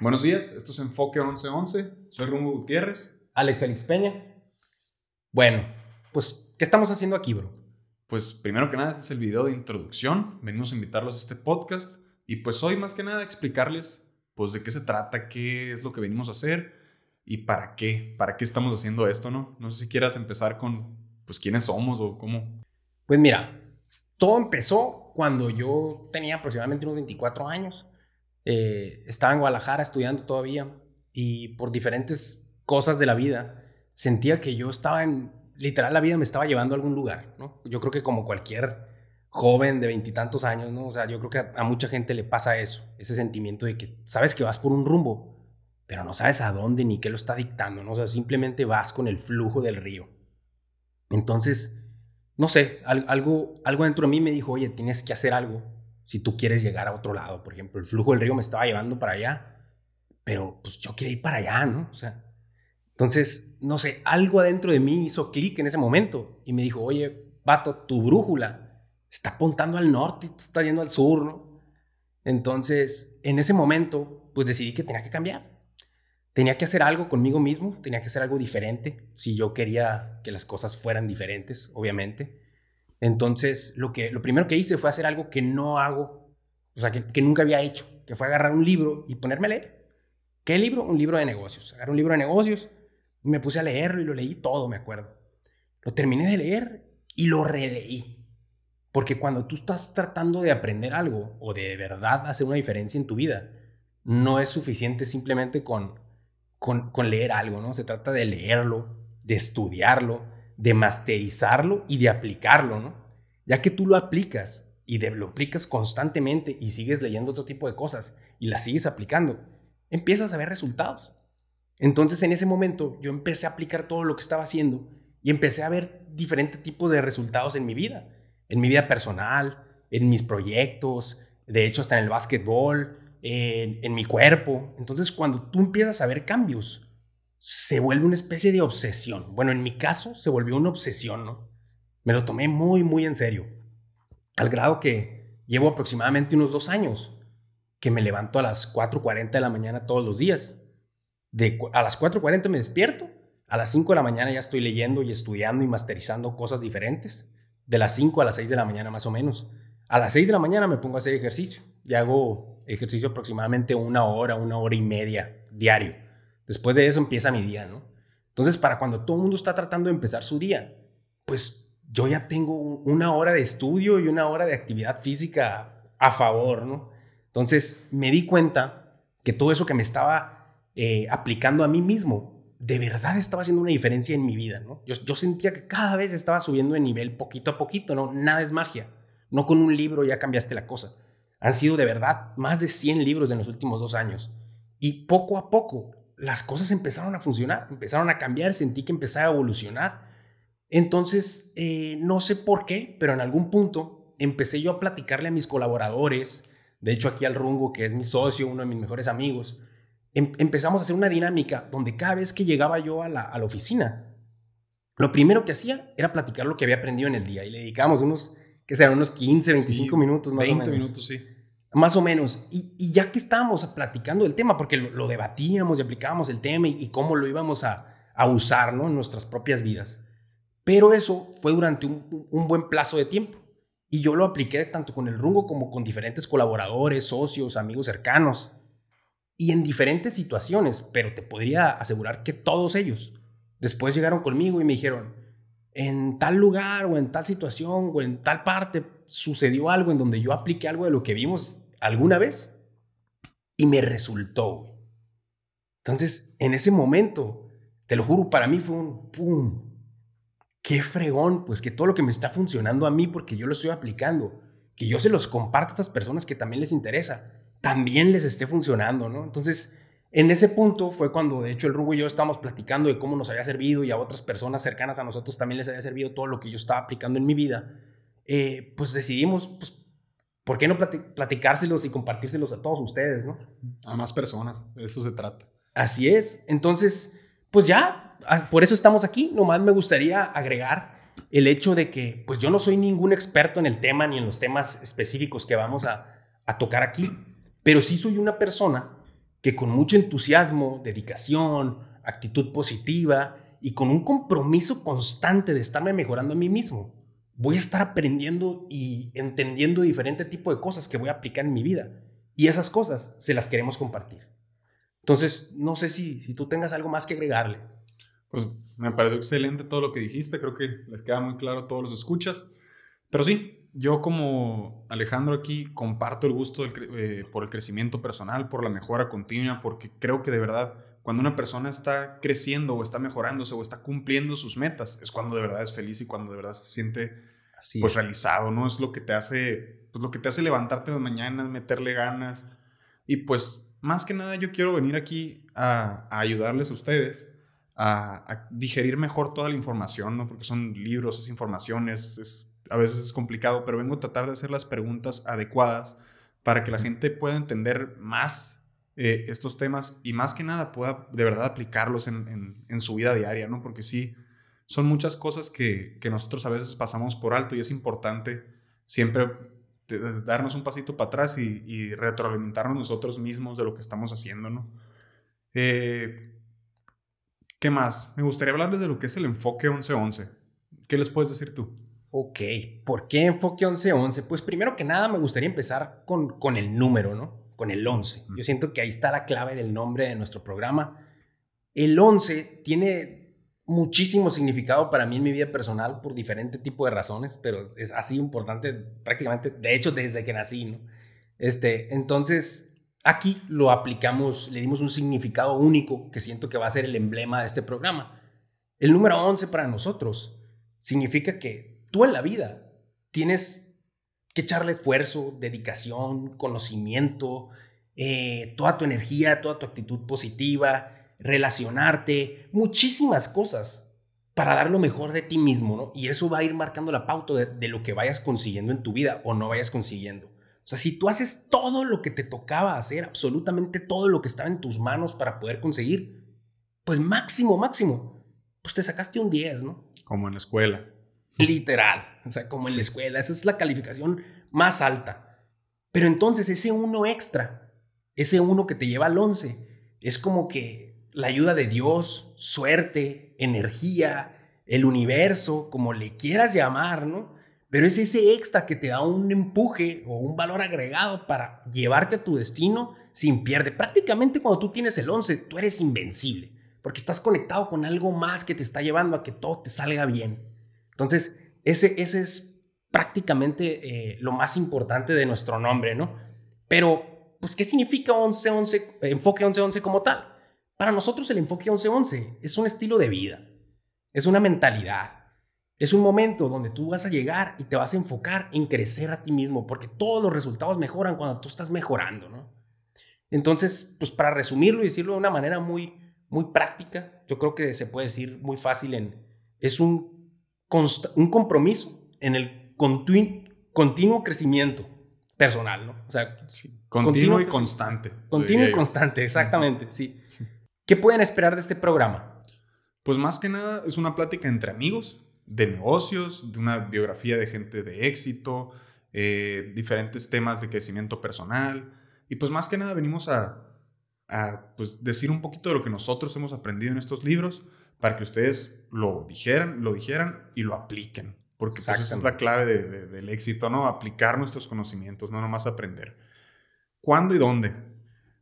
Buenos días, esto es Enfoque 1111. Soy Rumbo Gutiérrez. Alex Félix Peña. Bueno, pues, ¿qué estamos haciendo aquí, bro? Pues primero que nada, este es el video de introducción. Venimos a invitarlos a este podcast y pues hoy más que nada explicarles pues de qué se trata, qué es lo que venimos a hacer y para qué, para qué estamos haciendo esto, ¿no? No sé si quieras empezar con pues quiénes somos o cómo. Pues mira, todo empezó cuando yo tenía aproximadamente unos 24 años. Eh, estaba en Guadalajara estudiando todavía y por diferentes cosas de la vida sentía que yo estaba en, literal la vida me estaba llevando a algún lugar, ¿no? Yo creo que como cualquier joven de veintitantos años, ¿no? O sea, yo creo que a, mucha gente le pasa eso, ese sentimiento de que sabes que vas por un rumbo, pero no sabes a dónde ni qué lo está dictando, ¿no? O sea, simplemente vas con el flujo del río. Entonces, no sé, algo, algo dentro de mí me dijo, oye, tienes que hacer algo si tú quieres llegar a otro lado. Por ejemplo, el flujo del río me estaba llevando para allá, pero pues yo quería ir para allá, ¿no? O sea, entonces, no sé, algo adentro de mí hizo clic en ese momento y me dijo, oye, vato, tu brújula está apuntando al norte y tú estás yendo al sur, ¿no? Entonces, en ese momento, pues decidí que tenía que cambiar. Tenía que hacer algo conmigo mismo, tenía que hacer algo diferente, si yo quería que las cosas fueran diferentes, obviamente. Entonces, lo, que, lo primero que hice fue hacer algo que no hago, o sea, que, nunca había hecho, que fue agarrar un libro y ponerme a leer. ¿Qué libro? Un libro de negocios. Agarré un libro de negocios y me puse a leerlo y lo leí todo, me acuerdo. Lo terminé de leer y lo releí. Porque cuando tú estás tratando de aprender algo o de verdad hacer una diferencia en tu vida, no es suficiente simplemente con con, leer algo, ¿no? Se trata de leerlo, de estudiarlo, de masterizarlo y de aplicarlo, ¿no? Ya que tú lo aplicas y lo aplicas constantemente y sigues leyendo otro tipo de cosas y las sigues aplicando, empiezas a ver resultados. Entonces en ese momento yo empecé a aplicar todo lo que estaba haciendo y empecé a ver diferentes tipos de resultados en mi vida, en mi vida personal, en mis proyectos, de hecho hasta en el básquetbol, en, mi cuerpo. Entonces, cuando tú empiezas a ver cambios, se vuelve una especie de obsesión. Bueno, en mi caso, se volvió una obsesión, ¿no? Me lo tomé muy, muy en serio. Al grado que llevo aproximadamente unos dos años que me levanto a las 4.40 de la mañana todos los días. De, a las 4.40 me despierto, a las 5 de la mañana ya estoy leyendo y estudiando y masterizando cosas diferentes. De las 5 a las 6 de la mañana más o menos. A las 6 de la mañana me pongo a hacer ejercicio y hago ejercicio aproximadamente una hora, una hora y media diario. Después de eso empieza mi día, ¿no? Entonces, para cuando todo el mundo está tratando de empezar su día, pues yo ya tengo una hora de estudio y una hora de actividad física a favor, ¿no? Entonces, me di cuenta que todo eso que me estaba eh, aplicando a mí mismo, de verdad estaba haciendo una diferencia en mi vida, ¿no? Yo, yo sentía que cada vez estaba subiendo de nivel poquito a poquito, ¿no? Nada es magia. No con un libro ya cambiaste la cosa han sido de verdad más de 100 libros en los últimos dos años. Y poco a poco las cosas empezaron a funcionar, empezaron a cambiar, sentí que empezaba a evolucionar. Entonces, eh, no sé por qué, pero en algún punto empecé yo a platicarle a mis colaboradores, de hecho aquí al Rungo, que es mi socio, uno de mis mejores amigos, em empezamos a hacer una dinámica donde cada vez que llegaba yo a la, a la oficina, lo primero que hacía era platicar lo que había aprendido en el día y le dedicábamos unos, que sean unos 15, 25 minutos más 20 minutos, sí. Más o menos. Y, ya que estábamos platicando del tema, porque lo, debatíamos y aplicábamos el tema y, cómo lo íbamos a, usar ¿no? en nuestras propias vidas. Pero eso fue durante un, buen plazo de tiempo. Y yo lo apliqué tanto con el Rungo como con diferentes colaboradores, socios, amigos cercanos. Y en diferentes situaciones, pero te podría asegurar que todos ellos después llegaron conmigo y me dijeron, en tal lugar o en tal situación o en tal parte sucedió algo en donde yo apliqué algo de lo que vimos alguna vez y me resultó. Entonces, en ese momento, te lo juro, para mí fue un ¡pum! ¡Qué fregón! Pues que todo lo que me está funcionando a mí porque yo lo estoy aplicando, que yo se los comparto a estas personas que también les interesa, también les esté funcionando, ¿no? Entonces, en ese punto fue cuando, de hecho, el Rugo y yo estábamos platicando de cómo nos había servido y a otras personas cercanas a nosotros también les había servido todo lo que yo estaba aplicando en mi vida. Eh, pues decidimos, pues, ¿por qué no platicárselos y compartírselos a todos ustedes, no? A más personas, de eso se trata. Así es. Entonces, pues ya, por eso estamos aquí. Nomás me gustaría agregar el hecho de que, pues yo no soy ningún experto en el tema ni en los temas específicos que vamos a, tocar aquí, pero sí soy una persona que con mucho entusiasmo, dedicación, actitud positiva y con un compromiso constante de estarme mejorando a mí mismo, voy a estar aprendiendo y entendiendo diferente tipo de cosas que voy a aplicar en mi vida. Y esas cosas se las queremos compartir. Entonces, no sé si, si tú tengas algo más que agregarle. Pues me pareció excelente todo lo que dijiste, creo que les queda muy claro a todos los escuchas. Pero sí, yo como Alejandro aquí comparto el gusto eh, por el crecimiento personal, por la mejora continua, porque creo que de verdad cuando una persona está creciendo o está mejorándose o está cumpliendo sus metas, es cuando de verdad es feliz y cuando de verdad se siente pues realizado, ¿no? Es lo que te hace, pues lo que te hace levantarte en las mañanas, meterle ganas. Y pues más que nada yo quiero venir aquí a, ayudarles a ustedes a, digerir mejor toda la información, ¿no? Porque son libros, es información, es, a veces es complicado, pero vengo a tratar de hacer las preguntas adecuadas para que la gente pueda entender más eh, estos temas y más que nada pueda de verdad aplicarlos en, su vida diaria, ¿no? Porque sí, son muchas cosas que, nosotros a veces pasamos por alto y es importante siempre darnos un pasito para atrás y, retroalimentarnos nosotros mismos de lo que estamos haciendo, ¿no? Eh, ¿Qué más? Me gustaría hablarles de lo que es el enfoque 1111. ¿Qué les puedes decir tú? Ok, ¿por qué enfoque 1111? Pues primero que nada me gustaría empezar con, con el número, ¿no? Con el 11. Yo siento que ahí está la clave del nombre de nuestro programa. El 11 tiene muchísimo significado para mí en mi vida personal por diferente tipo de razones, pero es así importante prácticamente, de hecho, desde que nací, ¿no? Este, entonces, aquí lo aplicamos, le dimos un significado único que siento que va a ser el emblema de este programa. El número 11 para nosotros significa que tú en la vida tienes que echarle esfuerzo, dedicación, conocimiento, eh, toda tu energía, toda tu actitud positiva, relacionarte, muchísimas cosas para dar lo mejor de ti mismo, ¿no? Y eso va a ir marcando la pauta de, de, lo que vayas consiguiendo en tu vida o no vayas consiguiendo. O sea, si tú haces todo lo que te tocaba hacer, absolutamente todo lo que estaba en tus manos para poder conseguir, pues máximo, máximo, pues te sacaste un 10, ¿no? Como en la escuela. Literal. O sea, como en la escuela. Esa es la calificación más alta. Pero entonces ese uno extra, ese uno que te lleva al 11, es como que la ayuda de Dios, suerte, energía, el universo, como le quieras llamar, ¿no? Pero es ese extra que te da un empuje o un valor agregado para llevarte a tu destino sin pierde. Prácticamente cuando tú tienes el 11, tú eres invencible, porque estás conectado con algo más que te está llevando a que todo te salga bien. Entonces, ese, ese es prácticamente eh, lo más importante de nuestro nombre, ¿no? Pero, pues, ¿qué significa 11-11, enfoque 11-11 como tal? Para nosotros el enfoque 11-11 es un estilo de vida, es una mentalidad, es un momento donde tú vas a llegar y te vas a enfocar en crecer a ti mismo, porque todos los resultados mejoran cuando tú estás mejorando, ¿no? Entonces, pues para resumirlo y decirlo de una manera muy, muy práctica, yo creo que se puede decir muy fácil en, es un un compromiso en el continuo crecimiento personal, ¿no? O sea, continuo, y constante. Continuo y constante, exactamente, sí. ¿Qué pueden esperar de este programa? Pues más que nada es una plática entre amigos, de negocios, de una biografía de gente de éxito, eh, diferentes temas de crecimiento personal. Y pues más que nada venimos a, a pues, decir un poquito de lo que nosotros hemos aprendido en estos libros para que ustedes lo dijeran, lo dijeran y lo apliquen. Porque pues, esa es la clave del éxito, ¿no? Aplicar nuestros conocimientos, no nomás aprender. ¿Cuándo y dónde?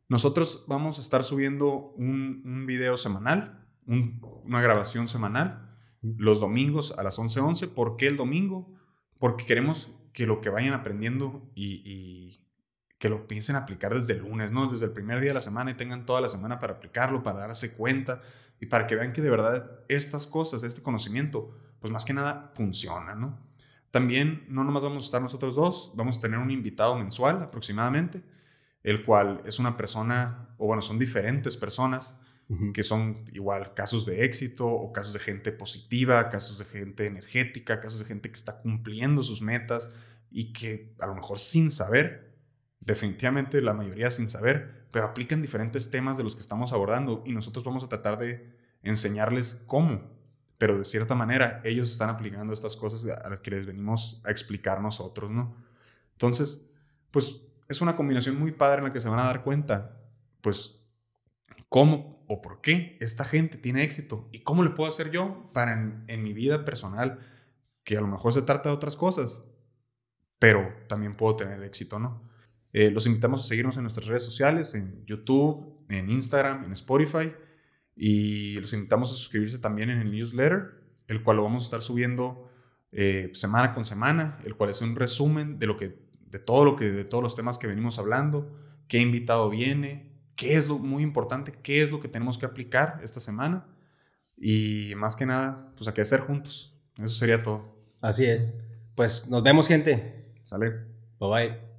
Nosotros vamos a estar subiendo un, video semanal, una grabación semanal, los domingos a las 11:11. 11. ¿Por qué el domingo? Porque queremos que lo que vayan aprendiendo y, y, que lo piensen aplicar desde el lunes, ¿no? Desde el primer día de la semana y tengan toda la semana para aplicarlo, para darse cuenta y para que vean que de verdad estas cosas, este conocimiento, pues más que nada funciona, ¿no? También no nomás vamos a estar nosotros dos, vamos a tener un invitado mensual aproximadamente, el cual es una persona, o bueno, son diferentes personas que son igual casos de éxito o casos de gente positiva, casos de gente energética, casos de gente que está cumpliendo sus metas y que a lo mejor sin saber, definitivamente la mayoría sin saber, pero aplican diferentes temas de los que estamos abordando y nosotros vamos a tratar de enseñarles cómo, pero de cierta manera ellos están aplicando estas cosas a las que les venimos a explicar nosotros, ¿no? Entonces, pues es una combinación muy padre en la que se van a dar cuenta, pues cómo o por qué esta gente tiene éxito y cómo le puedo hacer yo para en, mi vida personal, que a lo mejor se trata de otras cosas, pero también puedo tener éxito, ¿no? Eh, los invitamos a seguirnos en nuestras redes sociales, en YouTube, en Instagram, en Spotify, y los invitamos a suscribirse también en el newsletter, el cual lo vamos a estar subiendo eh, semana con semana, el cual es un resumen de lo que, de todo lo que, de todos los temas que venimos hablando, qué invitado viene, qué es lo muy importante, qué es lo que tenemos que aplicar esta semana y más que nada, pues a qué hacer juntos. Eso sería todo. Así es. Pues nos vemos, gente. Sale. Bye bye.